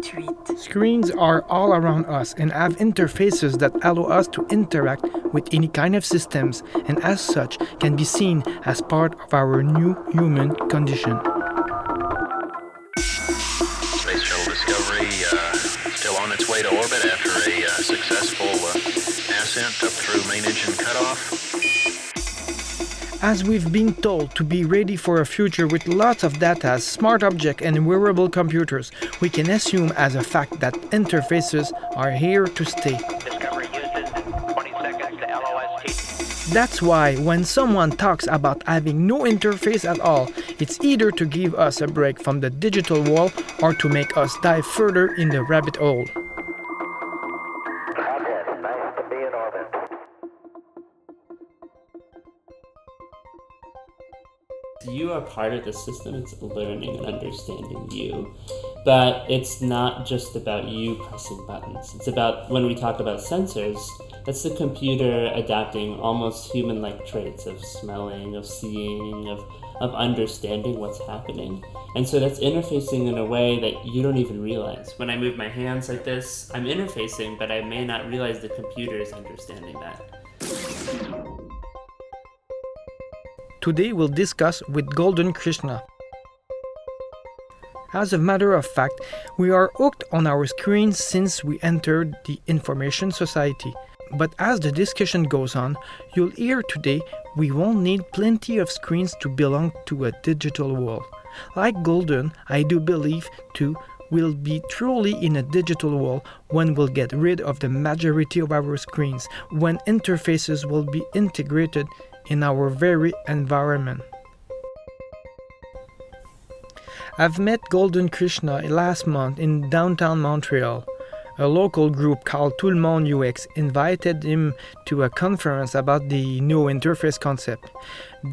28. Screens are all around us and have interfaces that allow us to interact with any kind of systems and as such can be seen as part of our new human condition. Space Shuttle Discovery uh, still on its way to orbit after a uh, successful uh, ascent up through main engine cutoff. As we've been told to be ready for a future with lots of data, smart objects, and wearable computers, we can assume as a fact that interfaces are here to stay. Discovery Houston, 20 seconds to LOS. That's why when someone talks about having no interface at all, it's either to give us a break from the digital wall or to make us dive further in the rabbit hole. Roger, nice to be in orbit. You are part of the system, it's learning and understanding you. But it's not just about you pressing buttons. It's about when we talk about sensors, that's the computer adapting almost human like traits of smelling, of seeing, of, of understanding what's happening. And so that's interfacing in a way that you don't even realize. When I move my hands like this, I'm interfacing, but I may not realize the computer is understanding that. Today we'll discuss with Golden Krishna. As a matter of fact, we are hooked on our screens since we entered the information society. But as the discussion goes on, you'll hear today we won't need plenty of screens to belong to a digital world. Like Golden, I do believe too we'll be truly in a digital world when we'll get rid of the majority of our screens, when interfaces will be integrated in our very environment. I've met Golden Krishna last month in downtown Montreal. A local group called Tout le Monde UX invited him to a conference about the new interface concept.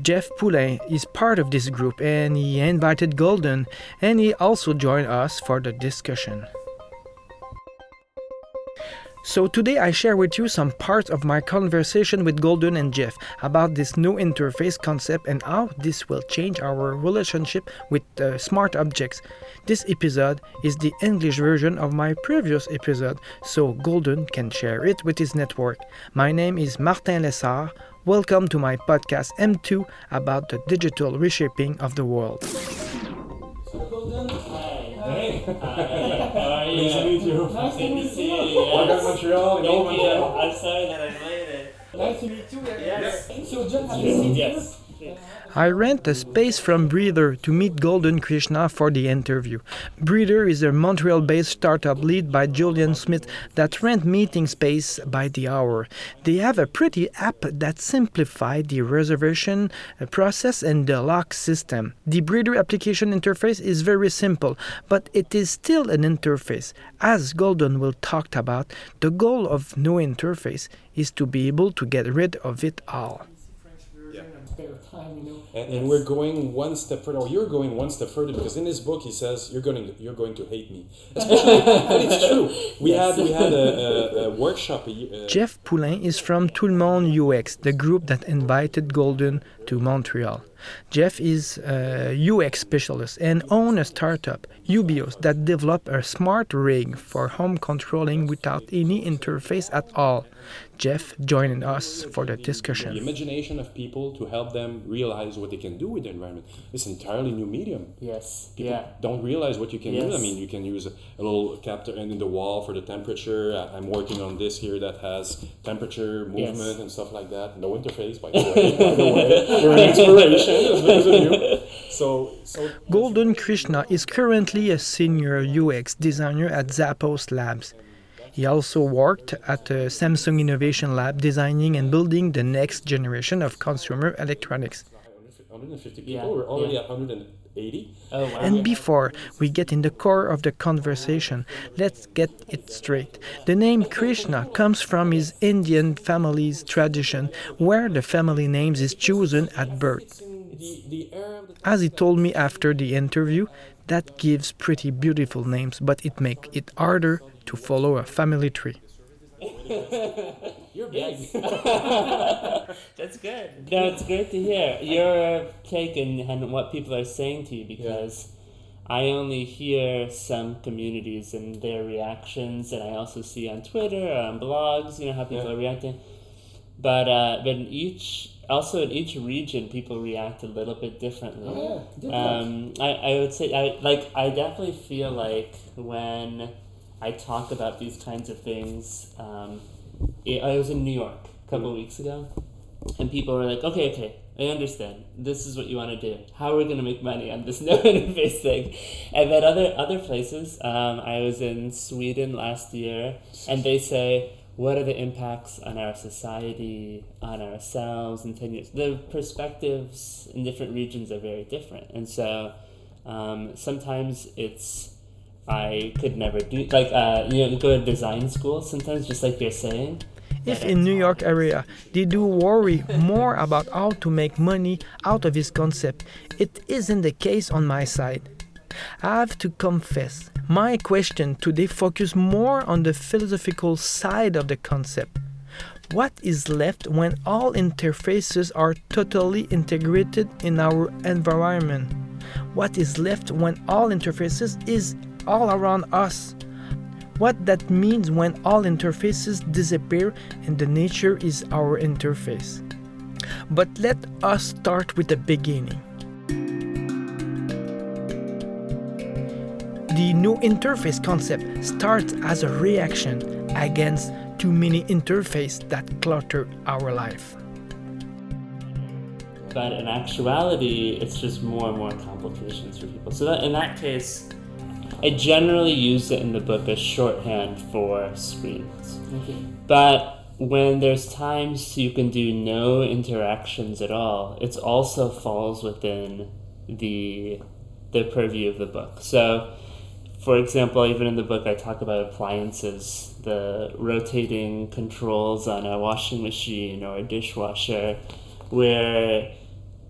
Jeff Poulin is part of this group and he invited Golden and he also joined us for the discussion. So today I share with you some parts of my conversation with Golden and Jeff about this new interface concept and how this will change our relationship with uh, smart objects. This episode is the English version of my previous episode, so Golden can share it with his network. My name is Martin Lessard. Welcome to my podcast M2 about the digital reshaping of the world. Hey. How are you? Nice to meet you. Nice to meet you. Welcome to Montreal. Thank Old you. Montreal. I'm sorry that I'm late. Nice to meet you. Yes. So, John, have you seen Yes. I rent a space from Breather to meet Golden Krishna for the interview. Breather is a Montreal based startup led by Julien Smith that rent meeting space by the hour. They have a pretty app that simplifies the reservation uh, process and the lock system. The Breather application interface is very simple, but it is still an interface. As Golden will talk about, the goal of no interface is to be able to get rid of it all. And, and we're going one step further, or you're going one step further, because in this book he says you're going to, you're going to hate me. Especially, but it's true. We had we had a, a, a workshop. A, ye- uh, Jeff Poulin is from Tout le Monde UX, the group that invited Golden to Montreal. Jeff is a UX specialist and owns a startup, Ubios, that developed a smart rig for home controlling without any interface at all. Jeff joining us for the discussion. the imagination of people to help them realize what they can do with the environment. It's an entirely new medium. Yes. People Yeah. don't realize what you can do. I mean, you can use a, a little captor in in the wall for the temperature. I- I'm working on this here that has temperature, movement, and stuff like that. No interface, by the way. by the way, you're an inspiration as because of you. So, so Golden Krishna is currently a senior UX designer at Zappos Labs. He also worked at the Samsung Innovation Lab designing and building the next generation of consumer electronics. 150 people. Yeah, We're already yeah. at 180. Oh wow. And before we get in the core of the conversation, let's get it straight. The name Krishna comes from his Indian family's tradition, where the family name is chosen at birth. The, the era of the As he told me after the interview, that gives pretty beautiful names, but it makes it harder to follow a family tree. You're big. That's good. No, it's great to hear your take and, and what people are saying to you because I only hear some communities and their reactions, and I also see on Twitter, or on blogs, you know how people Yeah. are reacting. But uh, but in each also in each region, people react a little bit differently. Oh, yeah, different. Um, I, I would say I like I definitely feel like when I talk about these kinds of things. Um, I I was in New York a couple of weeks ago, and people were like, "Okay, okay, I understand. This is what you want to do. How are we going to make money on this no interface thing?" And then other other places, um, I was in Sweden last year, and they say, "What are the impacts on our society, on ourselves in ten years?" The perspectives in different regions are very different, and so um, sometimes it's. I could never do like uh, you know go to design school sometimes just like you're saying If in New York area they do worry more about how to make money out of this concept, it isn't the case on my side. I have to confess, my question today focus more on the philosophical side of the concept. What is left when all interfaces are totally integrated in our environment? What is left when all interfaces is all around us? What that means when all interfaces disappear and the nature is our interface. But let us start with the beginning. The new interface concept starts as a reaction against too many interfaces that clutter our life. but in actuality, it's just more and more complications for people. So that in that case, I generally use it in the book as shorthand for screens. But when there's times you can do no interactions at all, it also falls within the the purview of the book. So, for example, even in the book, I talk about appliances, the rotating controls on a washing machine or a dishwasher, where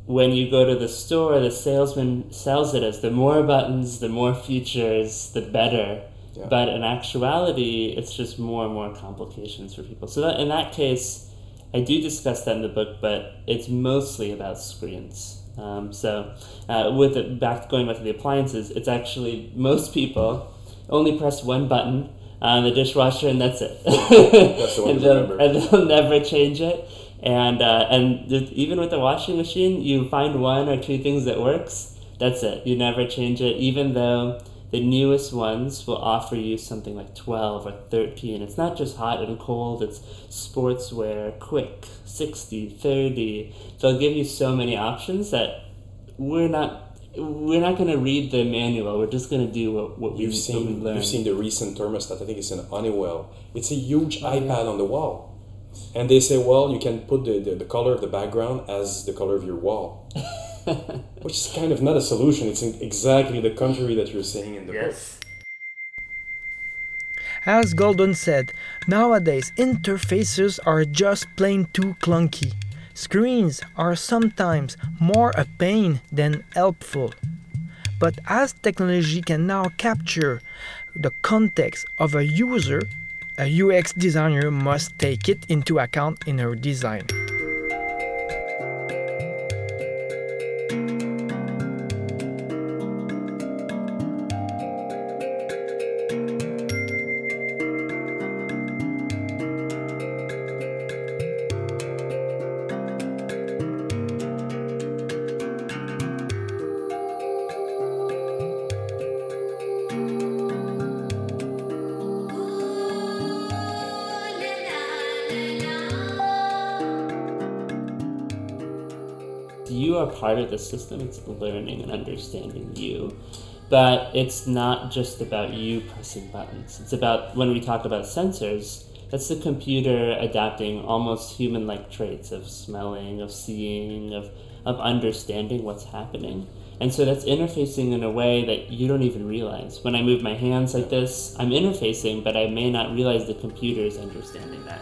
when you go to the store, the salesman sells it as the more buttons, the more features, the better. Yeah. But in actuality, it's just more and more complications for people. So that in that case, I do discuss that in the book, but it's mostly about screens. Um, so, uh, with it back going back to the appliances, it's actually most people only press one button on the dishwasher and that's it. That's the one and, they'll, and they'll never change it. And uh, and th- even with the washing machine, you find one or two things that works. That's it. You never change it, even though the newest ones will offer you something like 12 or 13. It's not just hot and cold, it's sportswear, quick, 60, 30. They'll give you so many options that we're not we're not going to read the manual. We're just going to do what, what, we, You've what we seen learned. you've seen the recent thermostat. I think it's an Honeywell. It's a huge iPad on the wall, and they say, well, you can put the, the, the color of the background as the color of your wall, which is kind of not a solution. It's exactly the contrary that you're saying in the book. yes. As Golden said, nowadays interfaces are just plain too clunky. Screens are sometimes more a pain than helpful. But as technology can now capture the context of a user, a UX designer must take it into account in her design. Part of the system. It's learning and understanding you. But it's not just about you pressing buttons. It's about when we talk about sensors, that's the computer adapting almost human like traits of smelling, of seeing, of, of understanding what's happening. And so that's interfacing in a way that you don't even realize. When I move my hands like this, I'm interfacing, but I may not realize the computer is understanding that.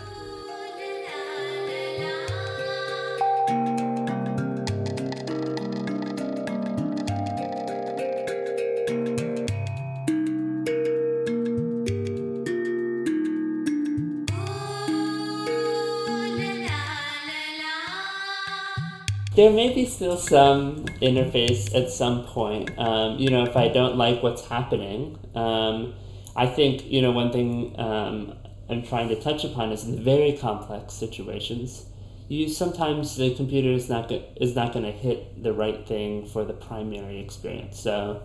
There may be still some interface at some point. Um, you know, if I don't like what's happening, um, I think you know one thing um, I'm trying to touch upon is in very complex situations. You sometimes the computer is not go- is not going to hit the right thing for the primary experience. So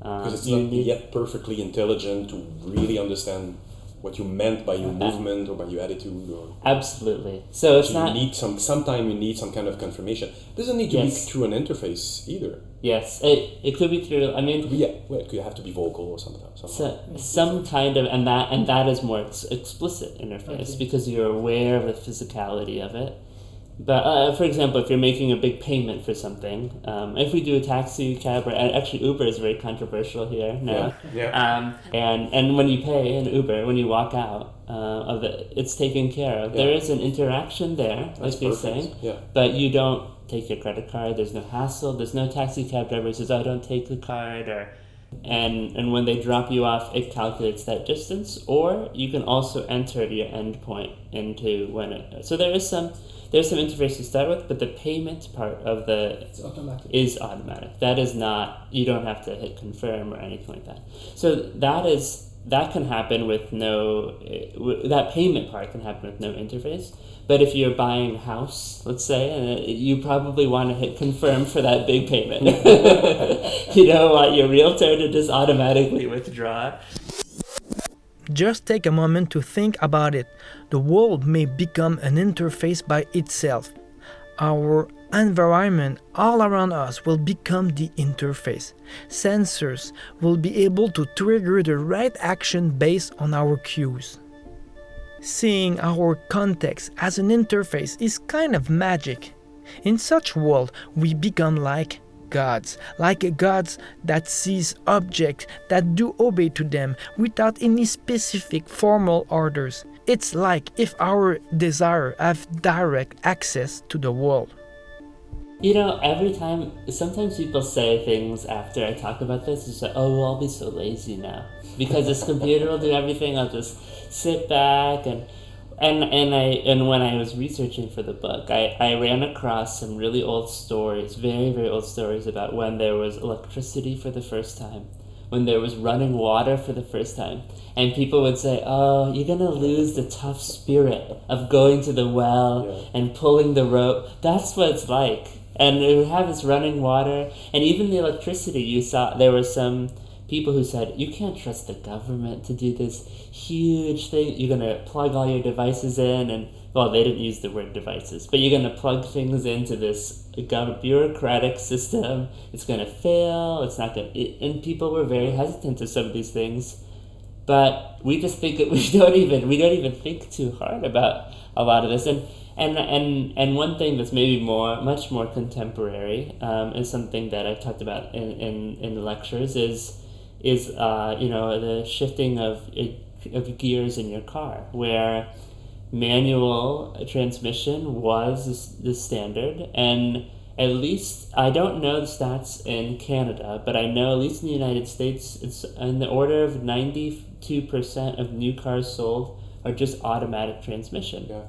um, Because it's not need- yet perfectly intelligent to really understand what you meant by your uh, movement or by your attitude or absolutely. So it's so you not need some sometime you need some kind of confirmation. doesn't need to Yes. be through an interface either. yes. It, it could be through. I mean, Yeah, well, it could have to be vocal or something. something. So, some kind of and that and that is more ex- explicit interface because you're aware of the physicality of it. But uh, for example, if you're making a big payment for something, um, if we do a taxi cab or actually Uber is very controversial here now. Yeah, Um, and and when you pay an Uber, when you walk out uh, of it, it's taken care of. There Yeah. is an interaction there, That's like you're saying Yeah. but you don't take your credit card. There's no hassle. There's no taxi cab driver who says, "I don't take the card," or and and when they drop you off, it calculates that distance. Or you can also enter your endpoint into when it. So there is some there's some interface to start with, but the payment part of the It's automatic. is automatic. That is not you don't have to hit confirm or anything like that. So that is that can happen with no eh, that payment part can happen with no interface. But if you're buying a house, let's say, uh, you probably want to hit confirm for that big payment. you don't want your realtor to just automatically withdraw. Just take a moment to think about it. The world may become an interface by itself. Our environment all around us will become the interface. Sensors will be able to trigger the right action based on our cues. Seeing our context as an interface is kind of magic. In such world, we become like gods, like gods that sees objects that do obey to them without any specific formal orders. It's like if our desire have direct access to the world. You know, every time, sometimes people say things after I talk about this, it's like, oh, well, I'll be so lazy now. Because this computer will do everything, I'll just sit back and. And, and I and when I was researching for the book, I, I ran across some really old stories, very, very old stories about when there was electricity for the first time, when there was running water for the first time. And people would say, Oh, you're gonna lose the tough spirit of going to the well Yeah. and pulling the rope. That's what it's like. And we would have this running water, and even the electricity. You saw there were some people who said you can't trust the government to do this huge thing. You're gonna plug all your devices in, and well, they didn't use the word devices, but you're gonna plug things into this bureaucratic system. It's gonna fail. It's not gonna. It, and people were very hesitant to some of these things but we just think that we don't even we don't even think too hard about a lot of this and and and and one thing that's maybe more much more contemporary um, is something that I've talked about in, in, in the lectures is is uh, you know the shifting of of gears in your car where manual transmission was the standard and at least I don't know the stats in Canada, but I know at least in the United States, it's in the order of ninety-two percent of new cars sold are just automatic transmission. Yeah.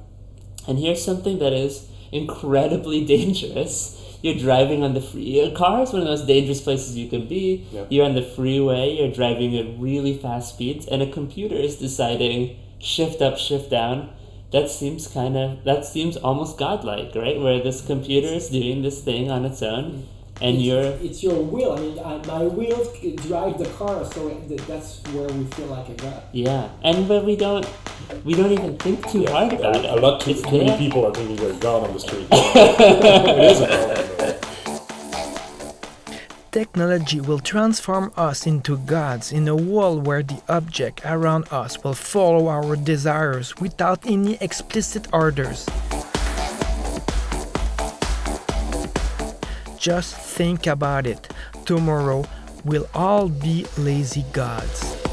And here's something that is incredibly dangerous. You're driving on the free. A car is one of the most dangerous places you can be. Yeah. You're on the freeway. You're driving at really fast speeds, and a computer is deciding shift up, shift down. That seems kind of. That seems almost godlike, right? Where this computer is doing this thing on its own, and it's, you're. It's your will. I mean, I, my will c- drive the car, so it, that's where we feel like a god. Yeah, and but we don't. We don't even think too hard about it. A, a lot too, too many people are thinking they're God on the street. it is a problem. though. Technology will transform us into gods in a world where the object around us will follow our desires without any explicit orders. Just think about it. Tomorrow we'll all be lazy gods.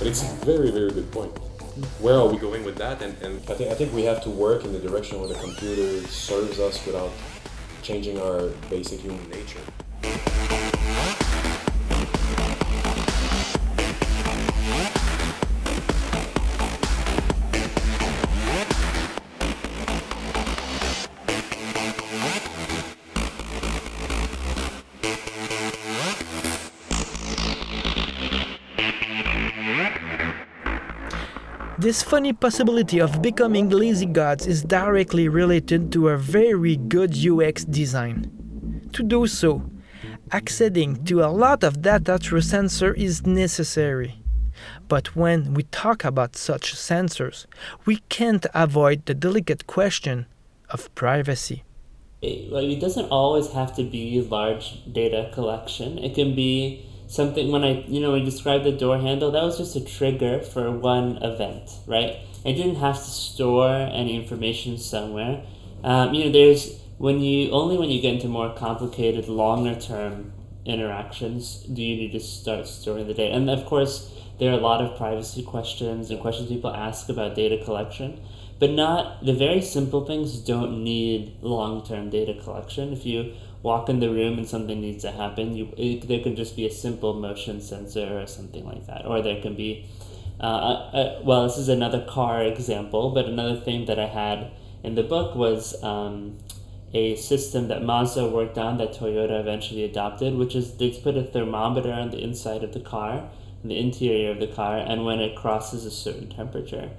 Very, very good point. Where are we going with that? And, and I, think, I think we have to work in the direction where the computer serves us without changing our basic human nature. This funny possibility of becoming lazy gods is directly related to a very good UX design. To do so, accessing to a lot of data through sensor is necessary. But when we talk about such sensors, we can't avoid the delicate question of privacy. It, it doesn't always have to be large data collection. It can be something when I you know I described the door handle that was just a trigger for one event right? I didn't have to store any information somewhere. Um, you know there's when you only when you get into more complicated longer term interactions do you need to start storing the data. And of course there are a lot of privacy questions and questions people ask about data collection but not the very simple things don't need long-term data collection. If you walk in the room and something needs to happen, you it, there can just be a simple motion sensor or something like that, or there can be, uh, uh, uh, well, this is another car example, but another thing that I had in the book was um, a system that Mazda worked on that Toyota eventually adopted, which is they put a thermometer on the inside of the car, the interior of the car, and when it crosses a certain temperature,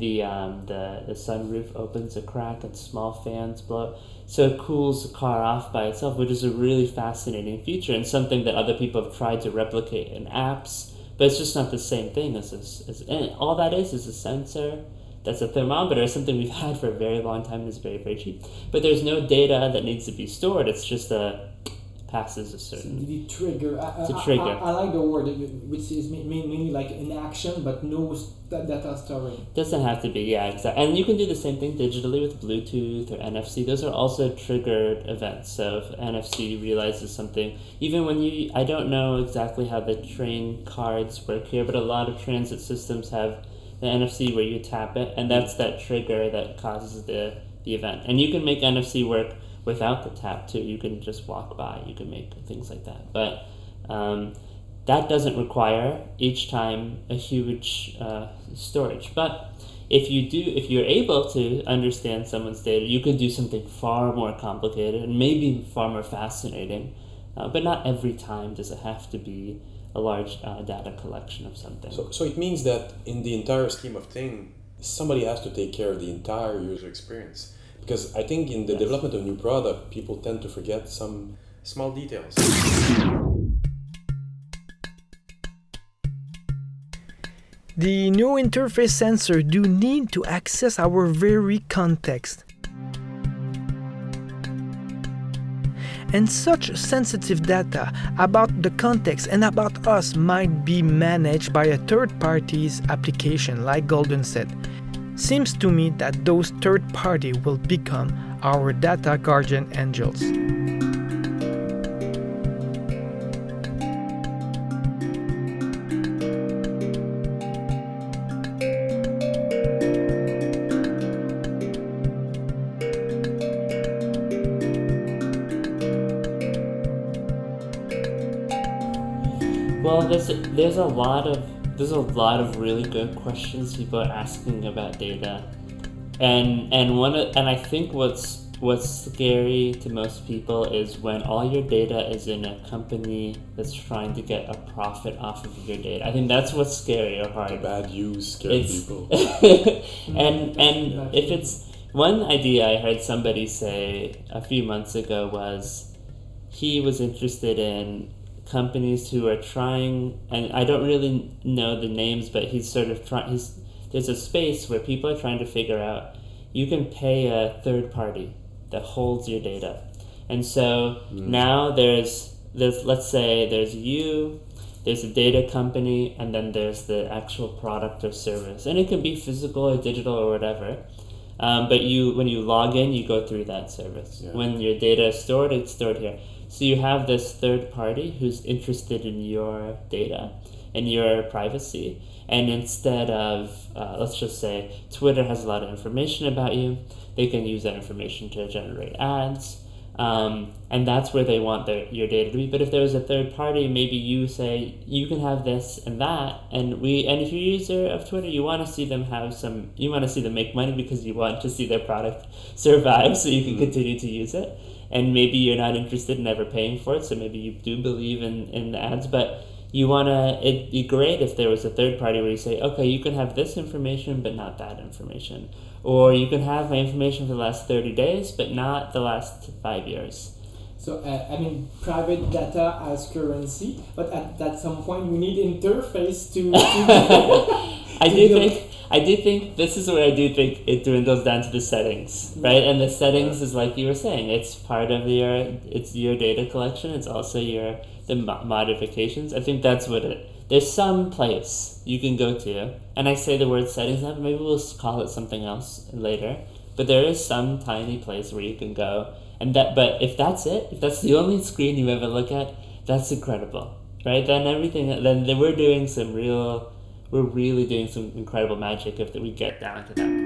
the um, the the sunroof opens a crack and small fans blow. So it cools the car off by itself which is a really fascinating feature and something that other people have tried to replicate in apps but it's just not the same thing as this as, and all that is is a sensor that's a thermometer. Something we've had for a very long time and is very very cheap. But there's no data that needs to be stored. It's just a passes a certain. The trigger. I, it's a trigger. I, I, like the word, which is mainly like an action, but no data storing. Doesn't have to be, yeah, exactly. And you can do the same thing digitally with Bluetooth or NFC. Those are also triggered events. So if NFC realizes something, even when you, I don't know exactly how the train cards work here, but a lot of transit systems have the NFC where you tap it, and that's that trigger that causes the the event. And you can make NFC work without the tap too. You can just walk by. You can make things like that. But um, that doesn't require each time a huge uh, storage. But if you do, if you're able to understand someone's data, you can do something far more complicated and maybe far more fascinating. Uh, but not every time does it have to be a large uh, data collection of something. So, so it means that in the entire scheme of thing, somebody has to take care of the entire user experience because I think in the yes. development of new product, people tend to forget some small details. The new interface sensor do need to access our very context. And such sensitive data about the context and about us might be managed by a third party's application like Golden said. It seems to me that those third party will become our data guardian angels. Well, there's there's a lot of there's a lot of really good questions people are asking about data, and and one of, and I think what's what's scary to most people is when all your data is in a company that's trying to get a profit off of your data. I think that's what's scary or hard. The bad use scare people. and and if it's one idea I heard somebody say a few months ago was he was interested in companies who are trying, and I don't really know the names, but he's sort of trying. He's there's a space where people are trying to figure out you can pay a third party that holds your data, and so mm. now there's there's let's say there's you there's a data company and then there's the actual product or service and it can be physical or digital or whatever um, but you when you log in you go through that service yeah. when your data is stored it's stored here so you have this third party who's interested in your data. and your privacy. And instead of, uh, let's just say, Twitter has a lot of information about you, they can use that information to generate ads. Um, and that's where they want their, your data to be. But if there was a third party, maybe you say you can have this and that, and we and if you're a user of Twitter, you want to see them have some, you want to see them make money because you want to see their product survive, so you can continue to use it. And maybe you're not interested in ever paying for it, so maybe you do believe in in the ads, but you want to it'd be great if there was a third party where you say okay you can have this information but not that information or you can have my information for the last 30 days but not the last five years So uh, I mean, private data as currency, but at, at some point we need interface to. to I do think I do think this is where I do think it dwindles down to the settings, right? And the settings is like you were saying, it's part of your it's your data collection. It's also your the mo- modifications. I think that's what it. There's some place you can go to, and I say the word settings now. but Maybe we'll call it something else later. But there is some tiny place where you can go, and that. But if that's it, if that's the only screen you ever look at, that's incredible, right? Then everything. Then, then we're doing some real we're really doing some incredible magic if we get down to that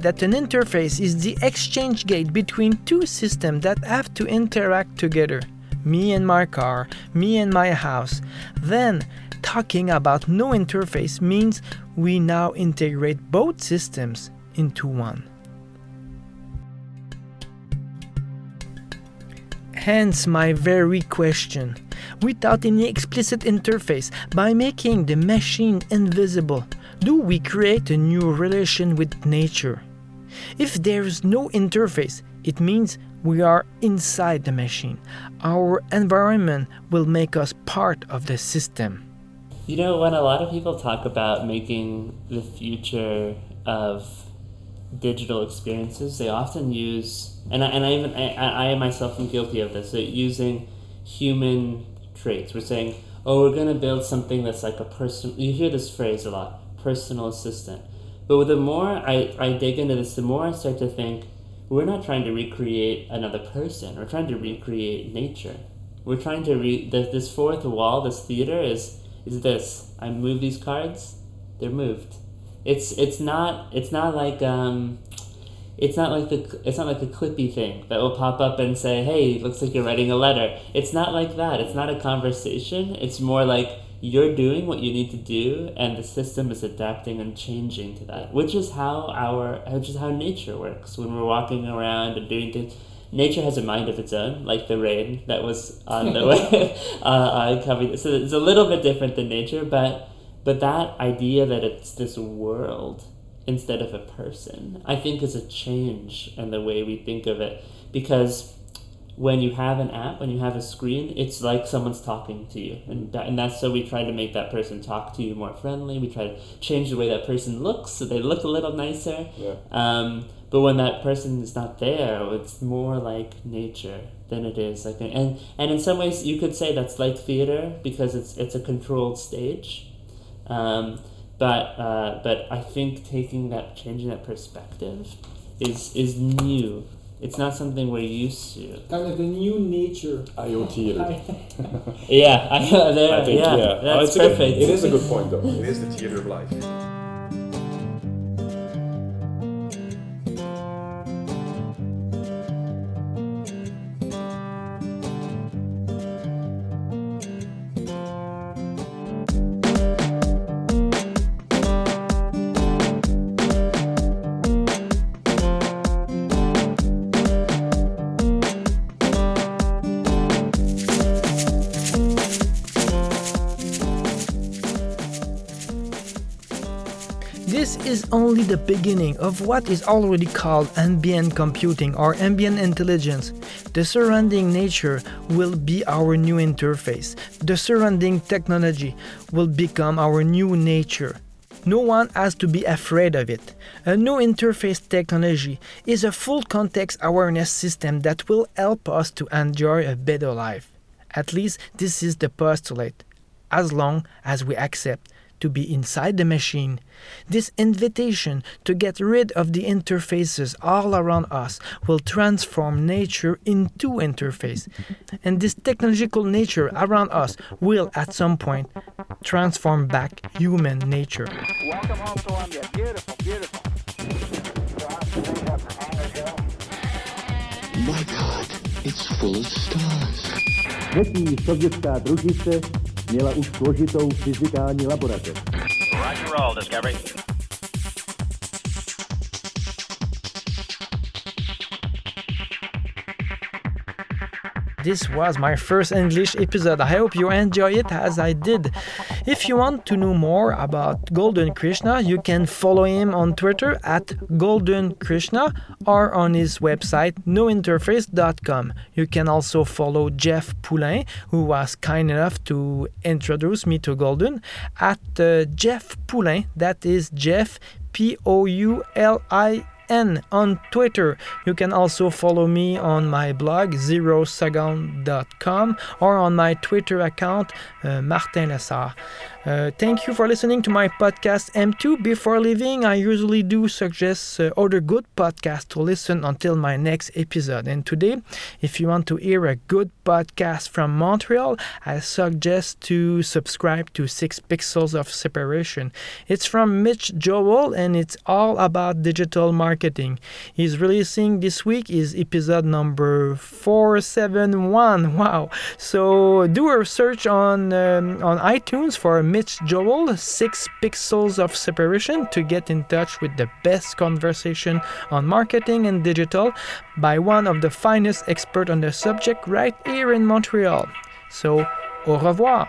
that an interface is the exchange gate between two systems that have to interact together, me and my car, me and my house, then talking about no interface means we now integrate both systems into one. Hence my very question. Without any explicit interface, by making the machine invisible, do we create a new relation with nature? If there is no interface, it means we are inside the machine. Our environment will make us part of the system. You know, when a lot of people talk about making the future of digital experiences, they often use, and I, and I even I, I myself am guilty of this, using human traits. We're saying, oh, we're gonna build something that's like a person. You hear this phrase a lot, personal assistant. But the more I, I dig into this, the more I start to think we're not trying to recreate another person. We're trying to recreate nature. We're trying to re this, this fourth wall, this theater is is this. I move these cards, they're moved. It's it's not it's not like um it's not like the it's not like a clippy thing that will pop up and say, "Hey, looks like you're writing a letter." It's not like that. It's not a conversation. It's more like you're doing what you need to do, and the system is adapting and changing to that, which is how our which is how nature works. When we're walking around and doing things, nature has a mind of its own, like the rain that was on the way uh, uh, coming. So it's a little bit different than nature, but but that idea that it's this world instead of a person, I think is a change in the way we think of it. Because when you have an app, when you have a screen, it's like someone's talking to you. And, that, and that's so we try to make that person talk to you more friendly. We try to change the way that person looks so they look a little nicer. Yeah. Um, but when that person is not there, it's more like nature than it is like and and in some ways you could say that's like theater because it's it's a controlled stage. Um, but uh, but I think taking that changing that perspective is is new. It's not something we're used to. kind of the new nature. IoT. Yeah, I, there, I think yeah, yeah, Oh, that's it's a good- perfect. it is a good point though. It is the theater of life. Is only the beginning of what is already called ambient computing or ambient intelligence. The surrounding nature will be our new interface. The surrounding technology will become our new nature. No one has to be afraid of it. A new interface technology is a full context awareness system that will help us to enjoy a better life. At least this is the postulate, as long as we accept to be inside the machine. This invitation to get rid of the interfaces all around us will transform nature into interface. And this technological nature around us will at some point transform back human nature. Welcome home, Columbia. Beautiful, beautiful. My God, it's full of stars. Měla už složitou fyzikální laboratoř. Roger roll, Discovery. This was my first English episode. I hope you enjoy it as I did. If you want to know more about Golden Krishna, you can follow him on Twitter at Golden Krishna or on his website nointerface.com. You can also follow Jeff Poulin, who was kind enough to introduce me to Golden, at uh, Jeff Poulin. That is Jeff P O U L I N on Twitter. You can also follow me on my blog zeroseconde.com or on my Twitter account uh, Martin Lessard. Uh, thank you for listening to my podcast M2. Before leaving, I usually do suggest uh, other good podcasts to listen until my next episode. And today, if you want to hear a good podcast from Montreal, I suggest to subscribe to Six Pixels of Separation. It's from Mitch Joel and it's all about digital marketing. He's releasing this week is episode number 471. Wow. So do a search on um, on iTunes for Mitch Joel, Six Pixels of Separation, to get in touch with the best conversation on marketing and digital by one of the finest experts on the subject right here in Montreal. So, au revoir.